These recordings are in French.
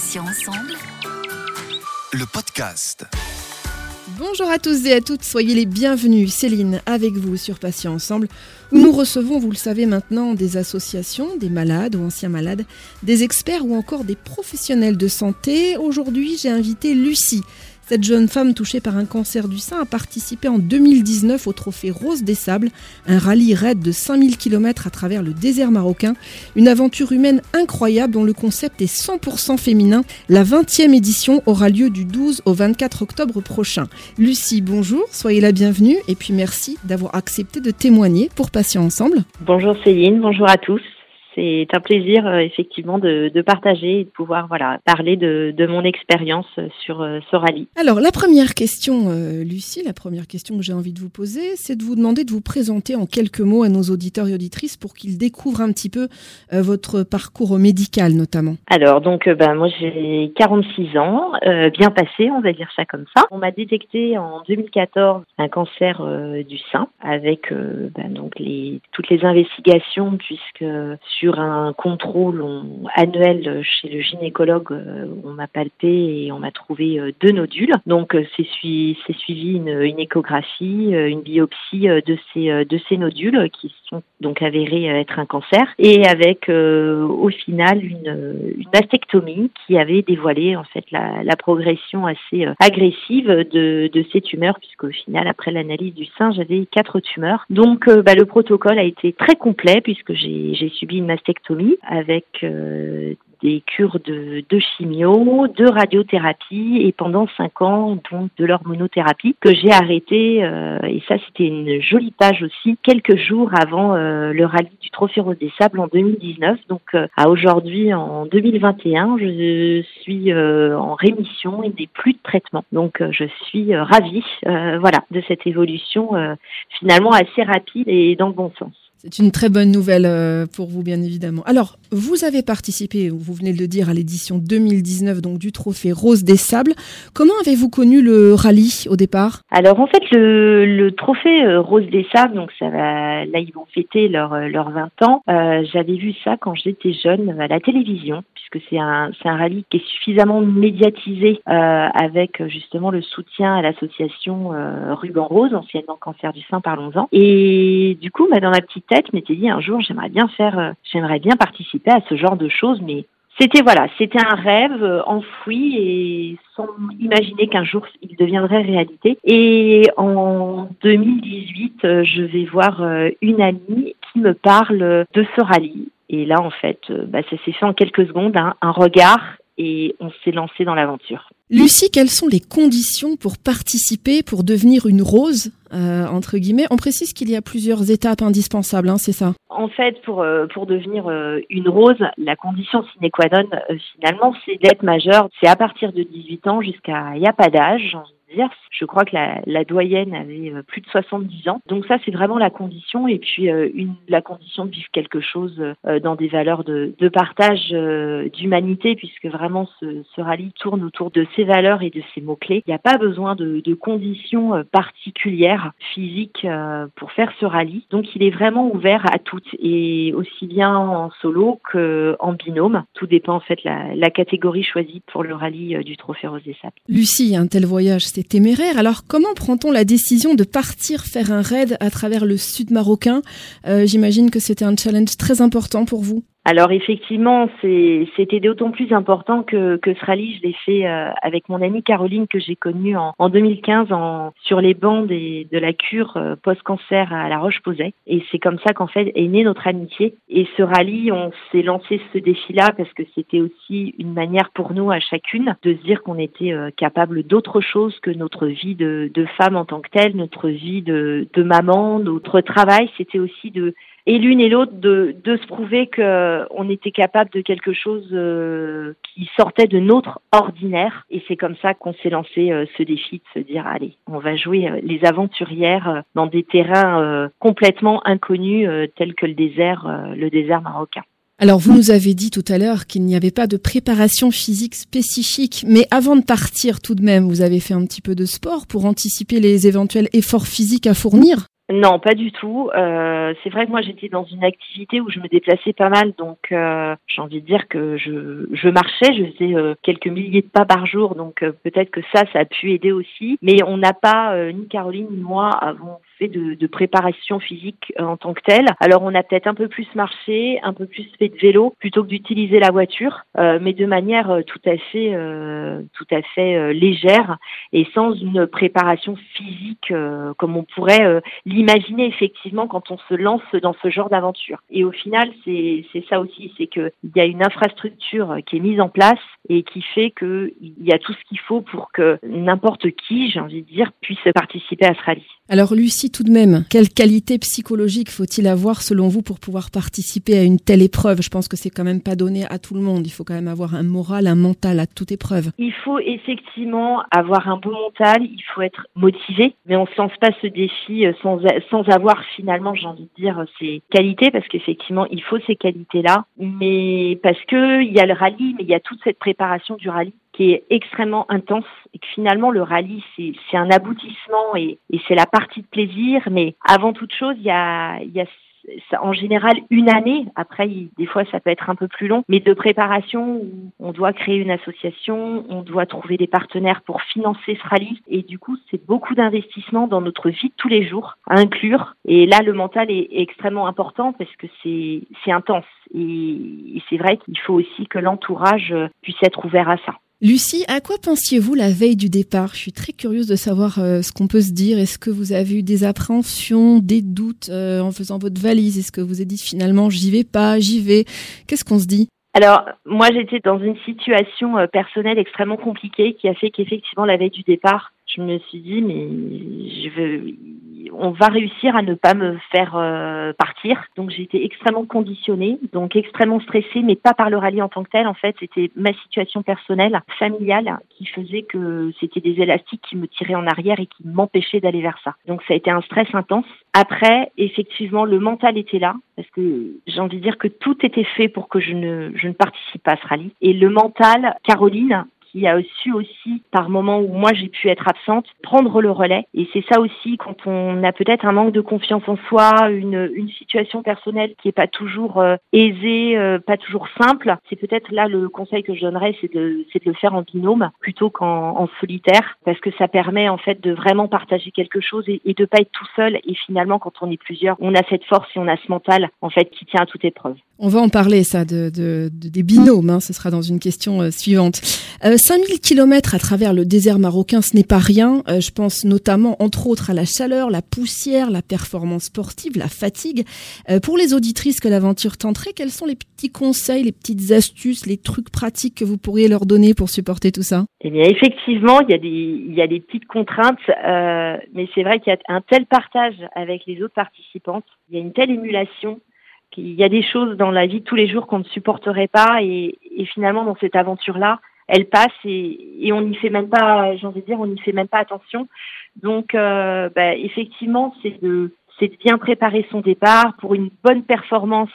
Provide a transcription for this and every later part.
Passions ensemble. Le podcast. Bonjour à tous et à toutes, soyez les bienvenus. Céline avec vous sur Patients Ensemble, où nous recevons, vous le savez maintenant, des associations, des malades ou anciens malades, des experts ou encore des professionnels de santé. Aujourd'hui, j'ai invité Lucie. Cette jeune femme touchée par un cancer du sein a participé en 2019 au trophée Rose des Sables, un rallye raid de 5000 km à travers le désert marocain. Une aventure humaine incroyable dont le concept est 100% féminin. La 20e édition aura lieu du 12 au 24 octobre prochain. Lucie, bonjour, soyez la bienvenue et puis merci d'avoir accepté de témoigner pour Patients Ensemble. Bonjour Céline, bonjour à tous c'est un plaisir euh, effectivement de, de, partager et de pouvoir voilà parler de, de mon expérience sur euh, ce rallye. Alors la première question, euh, Lucie, la première question que j'ai envie de vous poser, c'est de vous demander de vous présenter en quelques mots à nos auditeurs et auditrices pour qu'ils découvrent un petit peu votre parcours médical notamment. Alors donc ben moi j'ai 46 ans, bien passé, on va dire ça comme ça. On m'a détecté en 2014 un cancer du sein avec ben, donc les toutes les investigations puisque sur un contrôle annuel chez le gynécologue, euh, on m'a palpé et on m'a trouvé euh, deux nodules. Donc euh, c'est suivi une, échographie, une biopsie de ces de ces nodules qui sont donc avérés être un cancer et avec au final une, mastectomie qui avait dévoilé en fait la, la progression assez agressive de, de ces tumeurs puisqu'au final après l'analyse du sein j'avais quatre tumeurs. Donc bah, le protocole a été très complet puisque j'ai subi une mastectomie avec euh, des cures de, chimio, de radiothérapie et pendant cinq ans donc de l'hormonothérapie que j'ai arrêté euh, et ça c'était une jolie page aussi quelques jours avant euh, le rallye du Trophée Rose des Sables en 2019 donc à aujourd'hui en 2021 je suis en rémission et n'ai plus de traitement donc je suis ravie voilà de cette évolution finalement assez rapide et dans le bon sens. C'est une très bonne nouvelle euh, pour vous, bien évidemment. Alors, vous avez participé, vous venez de le dire, à l'édition 2019 donc du Trophée Rose des Sables. Comment avez-vous connu le rallye au départ? Alors, en fait, le, Trophée euh, Rose des Sables, donc là, ils vont fêter leurs leur 20 ans. Euh, J'avais vu ça quand j'étais jeune à la télévision, puisque c'est un, un rallye qui est suffisamment médiatisé euh, avec justement le soutien à l'association euh, Ruban Rose, anciennement Cancer du sein, parlons-en. Et du coup, bah, dans ma petite m'étais dit un jour, j'aimerais bien faire, euh, j'aimerais bien participer à ce genre de choses, mais c'était voilà, c'était un rêve euh, enfoui et sans imaginer qu'un jour il deviendrait réalité. Et en 2018, euh, je vais voir une amie qui me parle de ce rallye. Et là, en fait, bah, ça s'est fait en quelques secondes, hein, un regard et on s'est lancé dans l'aventure. Lucie, quelles sont les conditions pour participer, pour devenir une rose, euh, entre guillemets? On précise qu'il y a plusieurs étapes indispensables, hein, c'est ça? En fait, pour, euh, pour devenir euh, une rose, la condition sine qua non, finalement, c'est d'être majeure. C'est à partir de 18 ans jusqu'à... Il n'y a pas d'âge, je crois que la, doyenne avait euh, plus de 70 ans. Donc ça, c'est vraiment la condition. Et puis euh, la condition de vivre quelque chose euh, dans des valeurs de, partage d'humanité, puisque vraiment ce, rallye tourne autour de ces valeurs et de ces mots-clés. Il n'y a pas besoin de, de conditions particulières physiques pour faire ce rallye. Donc il est vraiment ouvert à toutes, et aussi bien en solo qu'en binôme. Tout dépend en fait la, la catégorie choisie pour le rallye du Trophée Rose des Sables. Lucie, un tel voyage, c'est téméraire. Alors comment prend-on la décision de partir faire un raid à travers le sud marocain? Euh, J'imagine que c'était un challenge très important pour vous. Alors effectivement, c'était d'autant plus important que, que ce rallye, je l'ai fait euh, avec mon amie Caroline que j'ai connue en, en 2015 en, sur les bancs des, de la cure euh, post-cancer à La Roche-Posay. Et c'est comme ça qu'en fait est née notre amitié. Et ce rallye, on s'est lancé ce défi-là parce que c'était aussi une manière pour nous à chacune de se dire qu'on était euh, capable d'autre chose que notre vie de, de femme en tant que telle, notre vie de, de maman, notre travail. C'était aussi de et l'une et l'autre de, se prouver que on était capable de quelque chose euh, qui sortait de notre ordinaire. Et c'est comme ça qu'on s'est lancé euh, ce défi de se dire allez, on va jouer euh, les aventurières dans des terrains complètement inconnus tels que le désert, le désert marocain. Alors vous nous avez dit tout à l'heure qu'il n'y avait pas de préparation physique spécifique, mais avant de partir tout de même, vous avez fait un petit peu de sport pour anticiper les éventuels efforts physiques à fournir Non, pas du tout. Euh, c'est vrai que moi j'étais dans une activité où je me déplaçais pas mal, donc euh, j'ai envie de dire que je, je marchais, je faisais euh, quelques milliers de pas par jour, donc euh, peut-être que ça, ça a pu aider aussi. Mais on n'a pas, ni Caroline ni moi, avons de, de préparation physique en tant que telle. Alors on a peut-être un peu plus marché, un peu plus fait de vélo plutôt que d'utiliser la voiture, mais de manière tout à fait, tout à fait légère et sans une préparation physique comme on pourrait l'imaginer effectivement quand on se lance dans ce genre d'aventure. Et au final, c'est ça aussi, c'est qu'il y a une infrastructure qui est mise en place et qui fait qu'il y a tout ce qu'il faut pour que n'importe qui, j'ai envie de dire, puisse participer à ce rallye. Alors Lucie, tout de même, quelle qualité psychologique faut-il avoir selon vous pour pouvoir participer à une telle épreuve? Je pense que c'est quand même pas donné à tout le monde. Il faut quand même avoir un moral, un mental à toute épreuve. Il faut effectivement avoir un bon mental, il faut être motivé, mais on ne se lance pas ce défi euh, sans, sans avoir finalement, j'ai envie de dire, ces qualités, parce qu'effectivement, il faut ces qualités-là, mais parce que il y a le rallye, mais il y a toute cette préparation du rallye est extrêmement intense et que finalement le rallye c'est un aboutissement et, et c'est la partie de plaisir mais avant toute chose il y a, il y a en général une année. Après, des fois, ça peut être un peu plus long, mais de préparation où on doit créer une association, on doit trouver des partenaires pour financer ce rallye. Et du coup, c'est beaucoup d'investissement dans notre vie de tous les jours à inclure. Et là, le mental est, extrêmement important parce que c'est intense. et c'est vrai qu'il faut aussi que l'entourage puisse être ouvert à ça. Lucie, à quoi pensiez-vous la veille du départ? Je suis très curieuse de savoir euh, ce qu'on peut se dire. Est-ce que vous avez eu des appréhensions, des doutes euh, en faisant votre valise? Est-ce que vous avez dit finalement j'y vais pas, j'y vais? Qu'est-ce qu'on se dit? Alors, moi, j'étais dans une situation euh, personnelle extrêmement compliquée qui a fait qu'effectivement, la veille du départ, je me suis dit, mais je veux, on va réussir à ne pas me faire euh, partir. Donc été extrêmement conditionnée, donc extrêmement stressée, mais pas par le rallye en tant que tel. En fait, c'était ma situation personnelle, familiale, qui faisait que c'était des élastiques qui me tiraient en arrière et qui m'empêchaient d'aller vers ça. Donc ça a été un stress intense. Après, effectivement, le mental était là, parce que j'ai envie de dire que tout était fait pour que je ne, je ne participe pas à ce rallye. Et le mental, Caroline, qui a su aussi, par moments où moi j'ai pu être absente, prendre le relais. Et c'est ça aussi quand on a peut-être un manque de confiance en soi, une, une situation personnelle qui est pas toujours euh, aisée, euh, pas toujours simple. C'est peut-être là le conseil que je donnerais, c'est de, c'est de le faire en binôme plutôt qu'en en solitaire, parce que ça permet en fait de vraiment partager quelque chose et, et de pas être tout seul. Et finalement, quand on est plusieurs, on a cette force et on a ce mental en fait qui tient à toute épreuve. On va en parler, ça, de, de, des binômes. Hein, ce sera dans une question euh, suivante. Euh, 5000 kilomètres à travers le désert marocain, ce n'est pas rien. Euh, je pense notamment, entre autres, à la chaleur, la poussière, la performance sportive, la fatigue. Euh, pour les auditrices que l'aventure tenterait, quels sont les petits conseils, les petites astuces, les trucs pratiques que vous pourriez leur donner pour supporter tout ça? Eh bien, effectivement, il y a des, petites contraintes, euh, mais c'est vrai qu'il y a un tel partage avec les autres participantes, il y a une telle émulation il y a des choses dans la vie tous les jours qu'on ne supporterait pas et, et finalement dans cette aventure-là, elle passe et, et on n'y fait même pas, j'ai envie de dire, on n'y fait même pas attention. Donc euh, bah, effectivement, c'est de c'est de bien préparer son départ pour une bonne performance.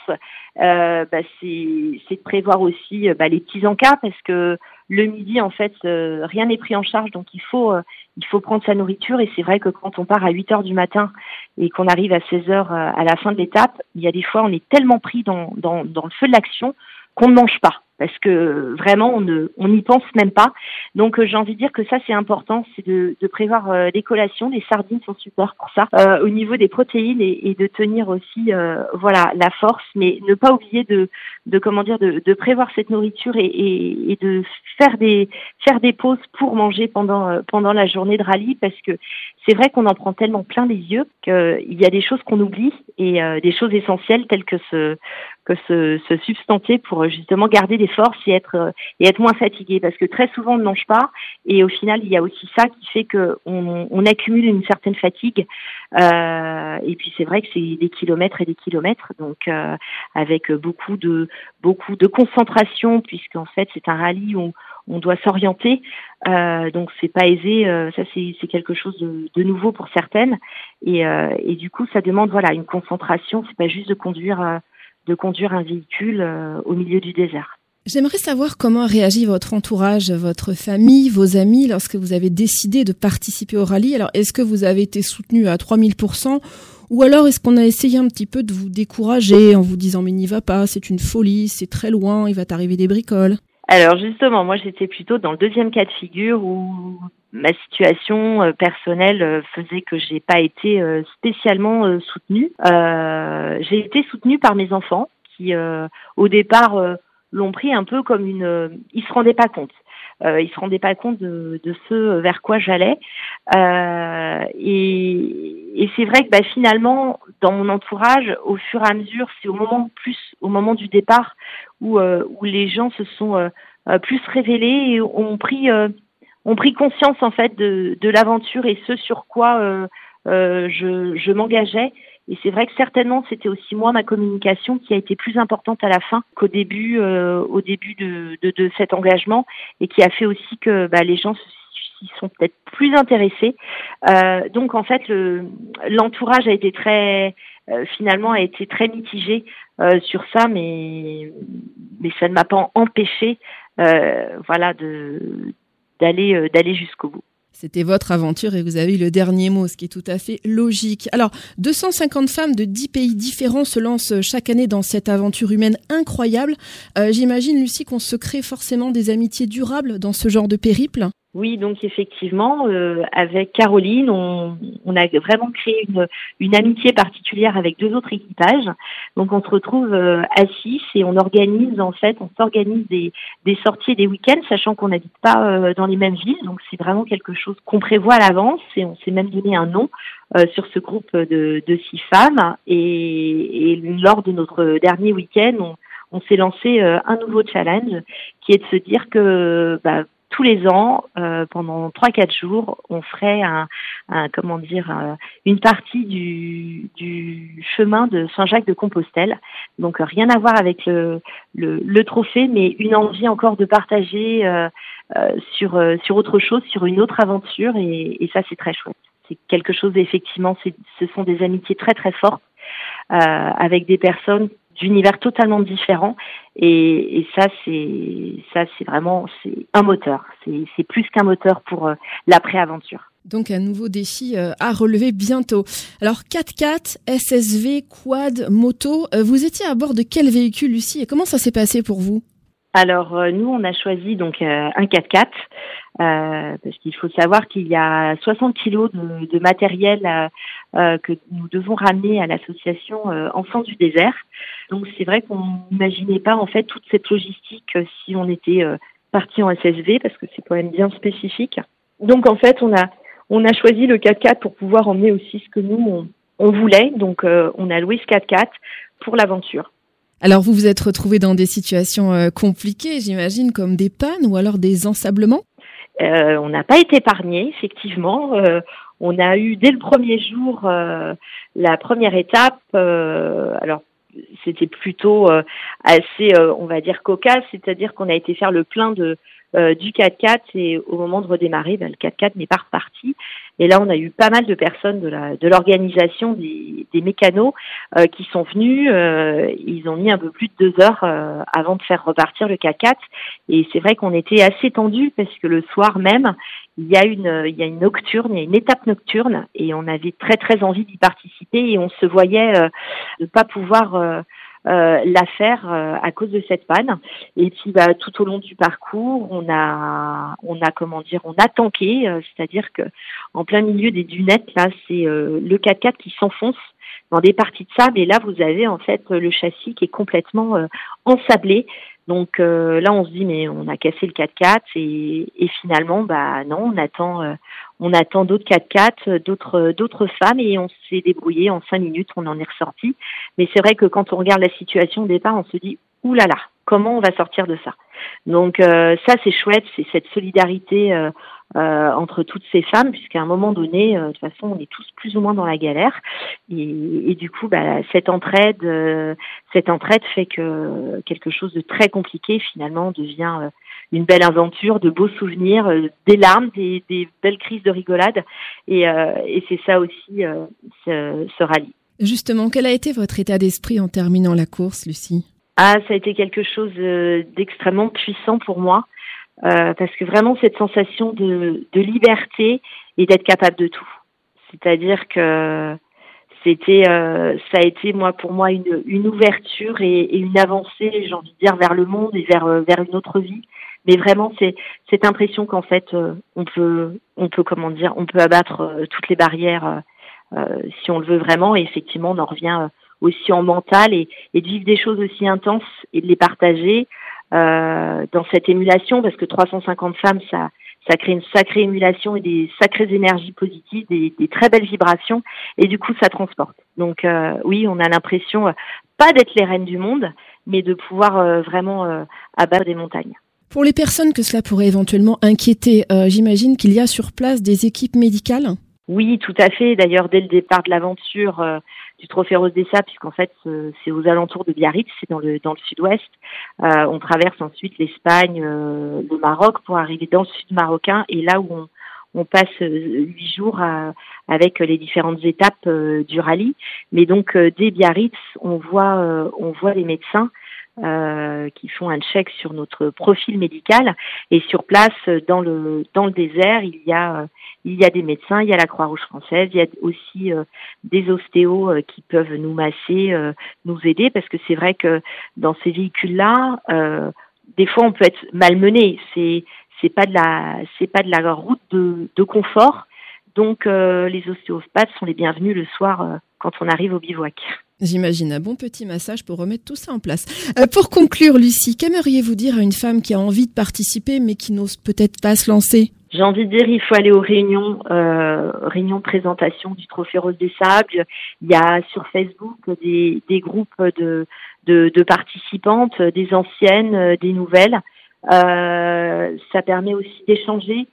Euh, bah, c'est de prévoir aussi bah, les petits encas parce que le midi en fait euh, rien n'est pris en charge donc il faut euh, il faut prendre sa nourriture et c'est vrai que quand on part à 8 heures du matin et qu'on arrive à 16 heures euh, à la fin de l'étape, il y a des fois on est tellement pris dans, dans, dans le feu de l'action qu'on ne mange pas parce que vraiment on ne on n'y pense même pas. Donc euh, j'ai envie de dire que ça c'est important, c'est de, de prévoir euh, des collations. Les sardines sont super pour ça. Euh, au niveau des protéines et, et de tenir aussi voilà la force, mais ne pas oublier de de comment dire de, de prévoir cette nourriture et, et, et, de faire des faire des pauses pour manger pendant pendant la journée de rallye parce que c'est vrai qu'on en prend tellement plein les yeux qu'il y a des choses qu'on oublie et des choses essentielles telles que ce que se, se substanter pour justement garder des et être euh, et être moins fatigué parce que très souvent on ne mange pas et au final il y a aussi ça qui fait que on, on accumule une certaine fatigue euh, et puis c'est vrai que c'est des kilomètres et des kilomètres donc euh, avec beaucoup de beaucoup de concentration puisqu'en fait c'est un rallye où on doit s'orienter, euh, donc c'est pas aisé. Euh, ça c'est quelque chose de, de, nouveau pour certaines, et, euh, et, du coup ça demande voilà une concentration. C'est pas juste de conduire de conduire un véhicule euh, au milieu du désert. J'aimerais savoir comment a réagi votre entourage, votre famille, vos amis lorsque vous avez décidé de participer au rallye. Alors, est-ce que vous avez été soutenu à 3000% Ou alors est-ce qu'on a essayé un petit peu de vous décourager en vous disant mais n'y va pas, c'est une folie, c'est très loin, il va t'arriver des bricoles? Alors justement, moi j'étais plutôt dans le deuxième cas de figure où ma situation euh, personnelle euh, faisait que j'ai pas été euh, spécialement soutenue. j'ai été soutenue par mes enfants qui au départ l'ont pris un peu comme une ils se rendaient pas compte. Euh, ils se rendaient pas compte de, de ce vers quoi j'allais. Euh, et, et c'est vrai que bah, finalement, dans mon entourage, au fur et à mesure, c'est au moment plus, au moment du départ, où, où les gens se sont plus révélés et ont pris ont pris conscience en fait de, de l'aventure et ce sur quoi euh, euh, je, je m'engageais. Et c'est vrai que certainement c'était aussi moi ma communication qui a été plus importante à la fin qu'au début, euh, au début de, de, de, cet engagement et qui a fait aussi que bah, les gens s'y sont peut-être plus intéressés. Euh, donc en fait le l'entourage a été très euh, finalement a été très mitigé euh, sur ça, mais mais ça ne m'a pas empêché voilà de d'aller euh, d'aller jusqu'au bout. C'était votre aventure et vous avez eu le dernier mot, ce qui est tout à fait logique. Alors, 250 femmes de 10 pays différents se lancent chaque année dans cette aventure humaine incroyable. Euh, j'imagine, Lucie, qu'on se crée forcément des amitiés durables dans ce genre de périple. Oui, donc effectivement, euh, avec Caroline, on, on, a vraiment créé une, une, amitié particulière avec deux autres équipages. Donc on se retrouve euh, à et on organise en fait, on s'organise des, des sorties des week-ends, sachant qu'on n'habite pas euh, dans les mêmes villes. Donc c'est vraiment quelque chose qu'on prévoit à l'avance et on s'est même donné un nom euh, sur ce groupe de, de six femmes. Et, et, lors de notre dernier week-end, on, on s'est lancé un nouveau challenge qui est de se dire que bah, tous les ans, euh, pendant trois quatre jours, on ferait un, comment dire une partie du, chemin de Saint-Jacques de Compostelle. Donc rien à voir avec le, trophée, mais une envie encore de partager euh, euh, sur sur autre chose, sur une autre aventure, et, et ça c'est très chouette. C'est quelque chose effectivement, ce sont des amitiés très très fortes avec des personnes d'univers totalement différents et, ça c'est ça c'est vraiment c'est un moteur c'est plus qu'un moteur pour euh, l'après-aventure. Donc un nouveau défi euh, à relever bientôt. Alors 4x4, SSV, quad, moto, euh, vous étiez à bord de quel véhicule Lucie? Et comment ça s'est passé pour vous? Alors nous, on a choisi donc un 4x4 euh, parce qu'il faut savoir qu'il y a 60 kilos de, de matériel euh, que nous devons ramener à l'association euh, Enfants du désert. Donc c'est vrai qu'on n'imaginait pas en fait toute cette logistique euh, si on était parti en SSV parce que c'est quand même bien spécifique. Donc en fait on a on a choisi le 4x4 pour pouvoir emmener aussi ce que nous on, on voulait. Donc on a loué ce 4x4 pour l'aventure. Alors vous vous êtes retrouvé dans des situations compliquées, j'imagine, comme des pannes ou alors des ensablements? Euh, on n'a pas été épargné, effectivement. Euh, on a eu dès le premier jour euh, la première étape. alors c'était plutôt assez, on va dire, cocasse, c'est-à-dire qu'on a été faire le plein de du 4x4 et au moment de redémarrer, ben, le 4x4 n'est pas reparti. Et là, on a eu pas mal de personnes de de l'organisation des, des mécanos euh, qui sont venus. Euh, ils ont mis un peu plus de deux heures euh, avant de faire repartir le K4. Et c'est vrai qu'on était assez tendus parce que le soir même, il y a une il y a une nocturne, il y a une étape nocturne et on avait très très envie d'y participer et on se voyait ne pas pouvoir euh, l'affaire euh, à cause de cette panne. Et puis bah, tout au long du parcours, on a, on a comment dire, on a tanké, euh, c'est-à-dire que en plein milieu des dunettes, là, c'est le 4x4 qui s'enfonce dans des parties de sable et là vous avez en fait le châssis qui est complètement ensablé. Donc là on se dit mais on a cassé le 4x4 et, et finalement bah non on attend on attend d'autres 4x4, d'autres d'autres femmes et on s'est débrouillé en cinq minutes, on en est ressorti. Mais c'est vrai que quand on regarde la situation au départ, on se dit oulala, là là, comment on va sortir de ça? Donc euh, ça c'est chouette, c'est cette solidarité euh, euh, entre toutes ces femmes, puisqu'à un moment donné, de toute façon, on est tous plus ou moins dans la galère, et, et du coup, bah, cette entraide, cette entraide fait que quelque chose de très compliqué finalement devient une belle aventure, de beaux souvenirs, euh, des larmes, des, belles crises de rigolade. Et, euh, c'est ça aussi euh, ce, rallye. Justement, quel a été votre état d'esprit en terminant la course, Lucie? Ah, ça a été quelque chose d'extrêmement puissant pour moi. Parce que vraiment cette sensation de, liberté et d'être capable de tout. C'est-à-dire que c'était, ça a été moi pour moi une, une ouverture et, une avancée, j'ai envie de dire, vers le monde et vers vers une autre vie. Mais vraiment, c'est cette impression qu'en fait, on peut, on peut comment dire, on peut abattre toutes les barrières si on le veut vraiment. Et effectivement, on en revient aussi en mental et, et de vivre des choses aussi intenses et de les partager euh, dans cette émulation parce que 350 femmes, ça, ça crée une sacrée émulation et des sacrées énergies positives, des, des très belles vibrations et du coup ça transporte. Donc euh, oui, on a l'impression euh, pas d'être les reines du monde, mais de pouvoir euh, vraiment euh, abattre des montagnes. Pour les personnes que cela pourrait éventuellement inquiéter, j'imagine qu'il y a sur place des équipes médicales? Oui, tout à fait. D'ailleurs, dès le départ de l'aventure, du Trophée Rose des Sables, puisqu'en fait c'est aux alentours de Biarritz, c'est dans le dans le sud-ouest. Euh, on traverse ensuite l'Espagne, euh, le Maroc pour arriver dans le sud marocain et là où on, on passe euh, huit jours à, avec les différentes étapes euh, du rallye. Mais donc dès Biarritz, on voit on voit les médecins. Euh, qui font un check sur notre profil médical et sur place dans le dans le désert il y a il y a des médecins, il y a la Croix-Rouge française, il y a aussi euh, des ostéos euh, qui peuvent nous masser, euh, nous aider, parce que c'est vrai que dans ces véhicules-là, des fois on peut être malmené. C'est c'est pas de la c'est pas de la route de, de confort. Donc les ostéopathes sont les bienvenus le soir quand on arrive au bivouac. J'imagine un bon petit massage pour remettre tout ça en place. pour conclure, Lucie, qu'aimeriez-vous dire à une femme qui a envie de participer mais qui n'ose peut-être pas se lancer? J'ai envie de dire, il faut aller aux réunions, euh, réunions de présentation du Trophée Rose des Sables. Il y a sur Facebook des, des groupes de, de, de, participantes, des anciennes, des nouvelles. Euh, ça permet aussi d'échanger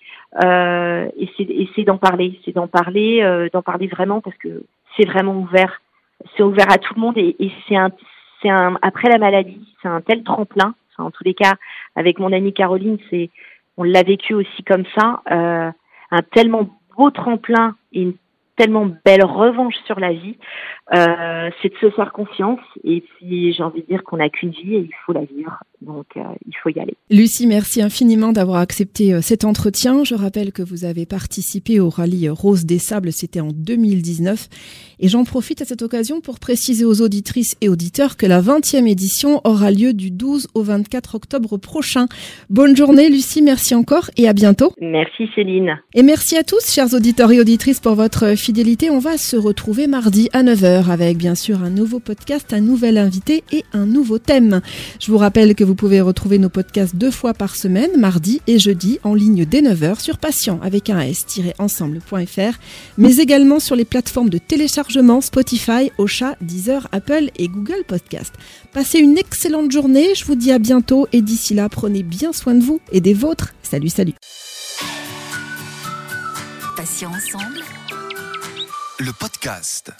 euh, et c'est d'en parler, c'est d'en parler, euh, d'en parler vraiment parce que c'est vraiment ouvert, c'est ouvert à tout le monde et, et c'est un, c'est un après la maladie, c'est un tel tremplin. Enfin, en tous les cas, avec mon amie Caroline, c'est on l'a vécu aussi comme ça, euh, un tellement beau tremplin et une tellement belle revanche sur la vie, euh, c'est de se faire confiance. Et puis j'ai envie de dire qu'on n'a qu'une vie et il faut la vivre. Donc euh, il faut y aller. Lucie, merci infiniment d'avoir accepté euh, cet entretien. Je rappelle que vous avez participé au rallye Rose des Sables, c'était en 2019. Et j'en profite à cette occasion pour préciser aux auditrices et auditeurs que la 20e édition aura lieu du 12 au 24 octobre prochain. Bonne journée Lucie, merci encore et à bientôt. Merci Céline. Et merci à tous, chers auditeurs et auditrices, pour votre fidélité. On va se retrouver mardi à 9h avec bien sûr un nouveau podcast, un nouvel invité et un nouveau thème. Je vous rappelle que vous pouvez retrouver nos podcasts deux fois par semaine, mardi et jeudi, en ligne dès 9h sur patient avec un s-ensemble.fr, mais également sur les plateformes de téléchargement Spotify, Ocha, Deezer, Apple et Google Podcast. Passez une excellente journée, je vous dis à bientôt et d'ici là, prenez bien soin de vous et des vôtres. Salut, salut. Patient ensemble le podcast.